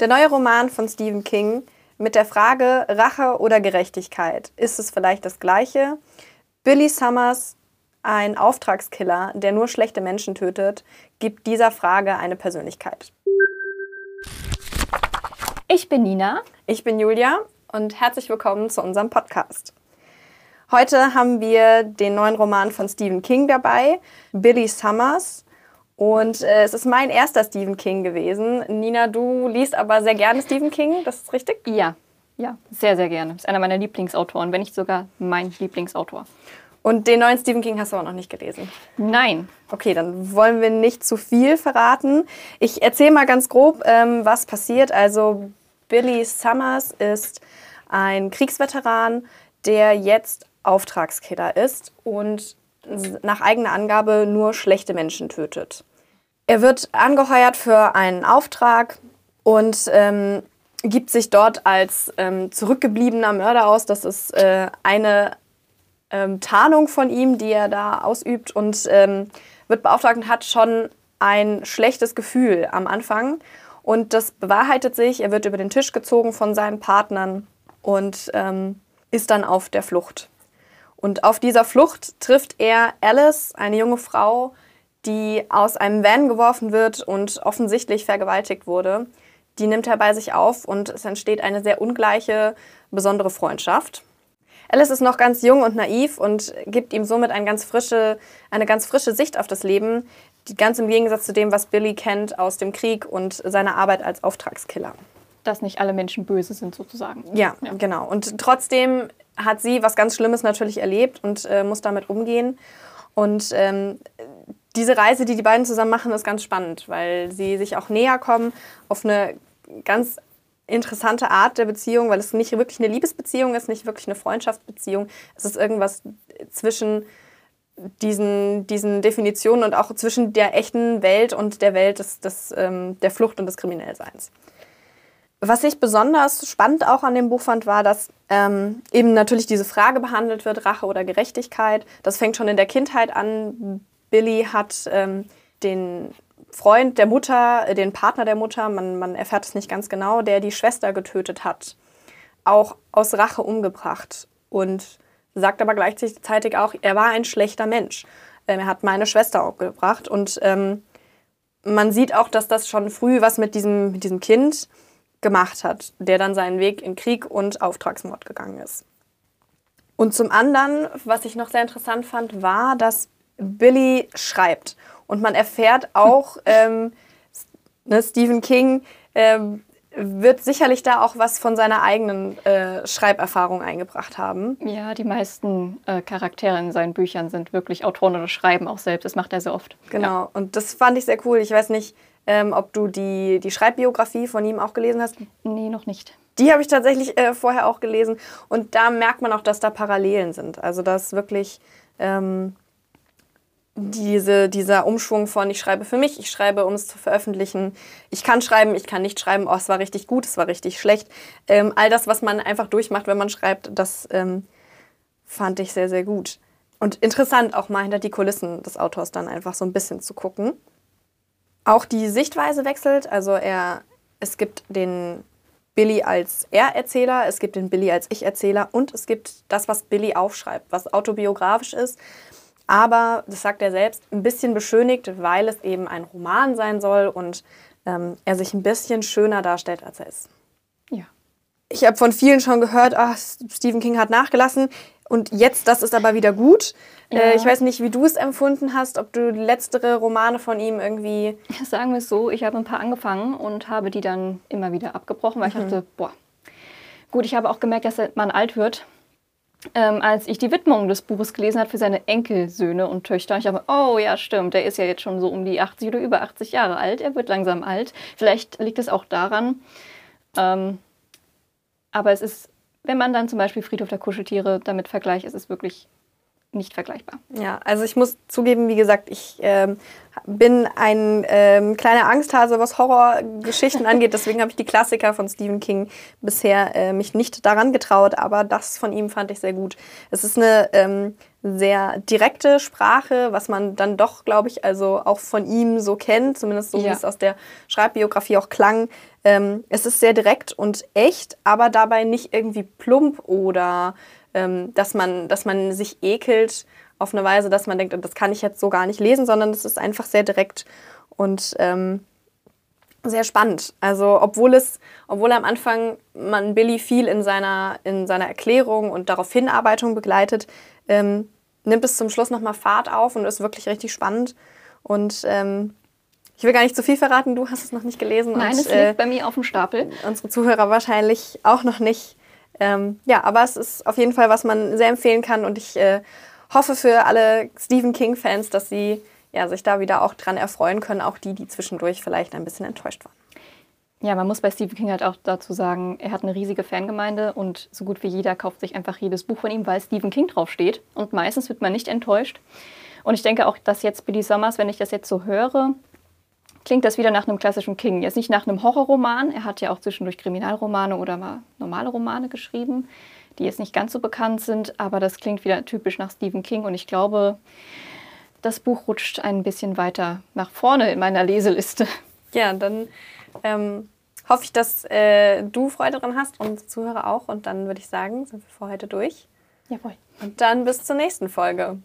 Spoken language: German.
Der neue Roman von Stephen King mit der Frage Rache oder Gerechtigkeit. Ist es vielleicht das gleiche? Billy Summers, ein Auftragskiller, der nur schlechte Menschen tötet, gibt dieser Frage eine Persönlichkeit. Ich bin Nina. Ich bin Julia und herzlich willkommen zu unserem Podcast. Heute haben wir den neuen Roman von Stephen King dabei, Billy Summers. Und äh, es ist mein erster Stephen King gewesen. Nina, du liest aber sehr gerne Stephen King, das ist richtig? Ja, ja, sehr, sehr gerne. Ist einer meiner Lieblingsautoren, wenn nicht sogar mein Lieblingsautor. Und den neuen Stephen King hast du auch noch nicht gelesen? Nein. Okay, dann wollen wir nicht zu viel verraten. Ich erzähle mal ganz grob, ähm, was passiert. Also Billy Summers ist ein Kriegsveteran, der jetzt Auftragskiller ist und nach eigener Angabe nur schlechte Menschen tötet. Er wird angeheuert für einen Auftrag und ähm, gibt sich dort als ähm, zurückgebliebener Mörder aus. Das ist äh, eine ähm, Tarnung von ihm, die er da ausübt und ähm, wird beauftragt und hat schon ein schlechtes Gefühl am Anfang. Und das bewahrheitet sich. Er wird über den Tisch gezogen von seinen Partnern und ähm, ist dann auf der Flucht. Und auf dieser Flucht trifft er Alice, eine junge Frau, die aus einem Van geworfen wird und offensichtlich vergewaltigt wurde. Die nimmt er bei sich auf und es entsteht eine sehr ungleiche, besondere Freundschaft. Alice ist noch ganz jung und naiv und gibt ihm somit eine ganz frische, eine ganz frische Sicht auf das Leben, die ganz im Gegensatz zu dem, was Billy kennt aus dem Krieg und seiner Arbeit als Auftragskiller. Dass nicht alle Menschen böse sind, sozusagen. Ja, ja. genau. Und trotzdem hat sie was ganz Schlimmes natürlich erlebt und äh, muss damit umgehen. Und ähm, diese Reise, die die beiden zusammen machen, ist ganz spannend, weil sie sich auch näher kommen auf eine ganz interessante Art der Beziehung, weil es nicht wirklich eine Liebesbeziehung ist, nicht wirklich eine Freundschaftsbeziehung. Es ist irgendwas zwischen diesen, diesen Definitionen und auch zwischen der echten Welt und der Welt des, des, ähm, der Flucht und des Kriminellseins. Was ich besonders spannend auch an dem Buch fand, war, dass ähm, eben natürlich diese Frage behandelt wird, Rache oder Gerechtigkeit. Das fängt schon in der Kindheit an. Billy hat ähm, den Freund der Mutter, äh, den Partner der Mutter, man, man erfährt es nicht ganz genau, der die Schwester getötet hat, auch aus Rache umgebracht und sagt aber gleichzeitig auch, er war ein schlechter Mensch. Ähm, er hat meine Schwester auch gebracht und ähm, man sieht auch, dass das schon früh was mit diesem, mit diesem Kind gemacht hat, der dann seinen Weg in Krieg und Auftragsmord gegangen ist. Und zum anderen, was ich noch sehr interessant fand, war, dass Billy schreibt. Und man erfährt auch, ähm, ne, Stephen King ähm, wird sicherlich da auch was von seiner eigenen äh, Schreiberfahrung eingebracht haben. Ja, die meisten äh, Charaktere in seinen Büchern sind wirklich Autoren oder schreiben auch selbst. Das macht er sehr oft. Genau, ja. und das fand ich sehr cool. Ich weiß nicht, ähm, ob du die, die Schreibbiografie von ihm auch gelesen hast. Nee, noch nicht. Die habe ich tatsächlich äh, vorher auch gelesen. Und da merkt man auch, dass da Parallelen sind. Also, dass wirklich ähm, diese, dieser Umschwung von ich schreibe für mich, ich schreibe, um es zu veröffentlichen. Ich kann schreiben, ich kann nicht schreiben. Oh, es war richtig gut, es war richtig schlecht. Ähm, all das, was man einfach durchmacht, wenn man schreibt, das ähm, fand ich sehr, sehr gut. Und interessant auch mal hinter die Kulissen des Autors dann einfach so ein bisschen zu gucken auch die Sichtweise wechselt. Also er, es gibt den Billy als Er-Erzähler, es gibt den Billy als Ich-Erzähler und es gibt das, was Billy aufschreibt, was autobiografisch ist. Aber, das sagt er selbst, ein bisschen beschönigt, weil es eben ein Roman sein soll und ähm, er sich ein bisschen schöner darstellt, als er ist. Ja. Ich habe von vielen schon gehört, ach, Stephen King hat nachgelassen. Und jetzt, das ist aber wieder gut. Äh, ja. Ich weiß nicht, wie du es empfunden hast, ob du letztere Romane von ihm irgendwie. Sagen wir es so, ich habe ein paar angefangen und habe die dann immer wieder abgebrochen, weil mhm. ich dachte, boah. Gut, ich habe auch gemerkt, dass man alt wird. Ähm, als ich die Widmung des Buches gelesen habe für seine Enkelsöhne und Töchter, ich habe, oh ja, stimmt, der ist ja jetzt schon so um die 80 oder über 80 Jahre alt, er wird langsam alt. Vielleicht liegt es auch daran. Ähm, aber es ist wenn man dann zum Beispiel Friedhof der Kuscheltiere damit vergleicht, ist es wirklich nicht vergleichbar. Ja, also ich muss zugeben, wie gesagt, ich ähm, bin ein ähm, kleiner Angsthase, was Horrorgeschichten angeht. Deswegen habe ich die Klassiker von Stephen King bisher äh, mich nicht daran getraut, aber das von ihm fand ich sehr gut. Es ist eine ähm, sehr direkte Sprache, was man dann doch, glaube ich, also auch von ihm so kennt, zumindest so ja. wie es aus der Schreibbiografie auch klang. Ähm, es ist sehr direkt und echt, aber dabei nicht irgendwie plump oder ähm, dass, man, dass man sich ekelt auf eine Weise, dass man denkt, das kann ich jetzt so gar nicht lesen, sondern es ist einfach sehr direkt und ähm, sehr spannend. Also obwohl es, obwohl am Anfang man Billy viel in seiner, in seiner Erklärung und darauf Hinarbeitung begleitet, ähm, nimmt es zum Schluss nochmal Fahrt auf und ist wirklich richtig spannend. Und ähm, ich will gar nicht zu viel verraten, du hast es noch nicht gelesen. Nein, und, es liegt äh, bei mir auf dem Stapel. Unsere Zuhörer wahrscheinlich auch noch nicht. Ähm, ja, aber es ist auf jeden Fall, was man sehr empfehlen kann und ich äh, hoffe für alle Stephen King-Fans, dass sie ja, sich da wieder auch dran erfreuen können, auch die, die zwischendurch vielleicht ein bisschen enttäuscht waren. Ja, man muss bei Stephen King halt auch dazu sagen, er hat eine riesige Fangemeinde und so gut wie jeder kauft sich einfach jedes Buch von ihm, weil Stephen King draufsteht. Und meistens wird man nicht enttäuscht. Und ich denke auch, dass jetzt Billy Summers, wenn ich das jetzt so höre, klingt das wieder nach einem klassischen King. Jetzt nicht nach einem Horrorroman. Er hat ja auch zwischendurch Kriminalromane oder mal normale Romane geschrieben, die jetzt nicht ganz so bekannt sind. Aber das klingt wieder typisch nach Stephen King. Und ich glaube, das Buch rutscht ein bisschen weiter nach vorne in meiner Leseliste. Ja, dann ähm, hoffe ich, dass äh, du Freude dran hast und Zuhörer auch. Und dann würde ich sagen, sind wir für heute durch. Jawohl. Und dann bis zur nächsten Folge.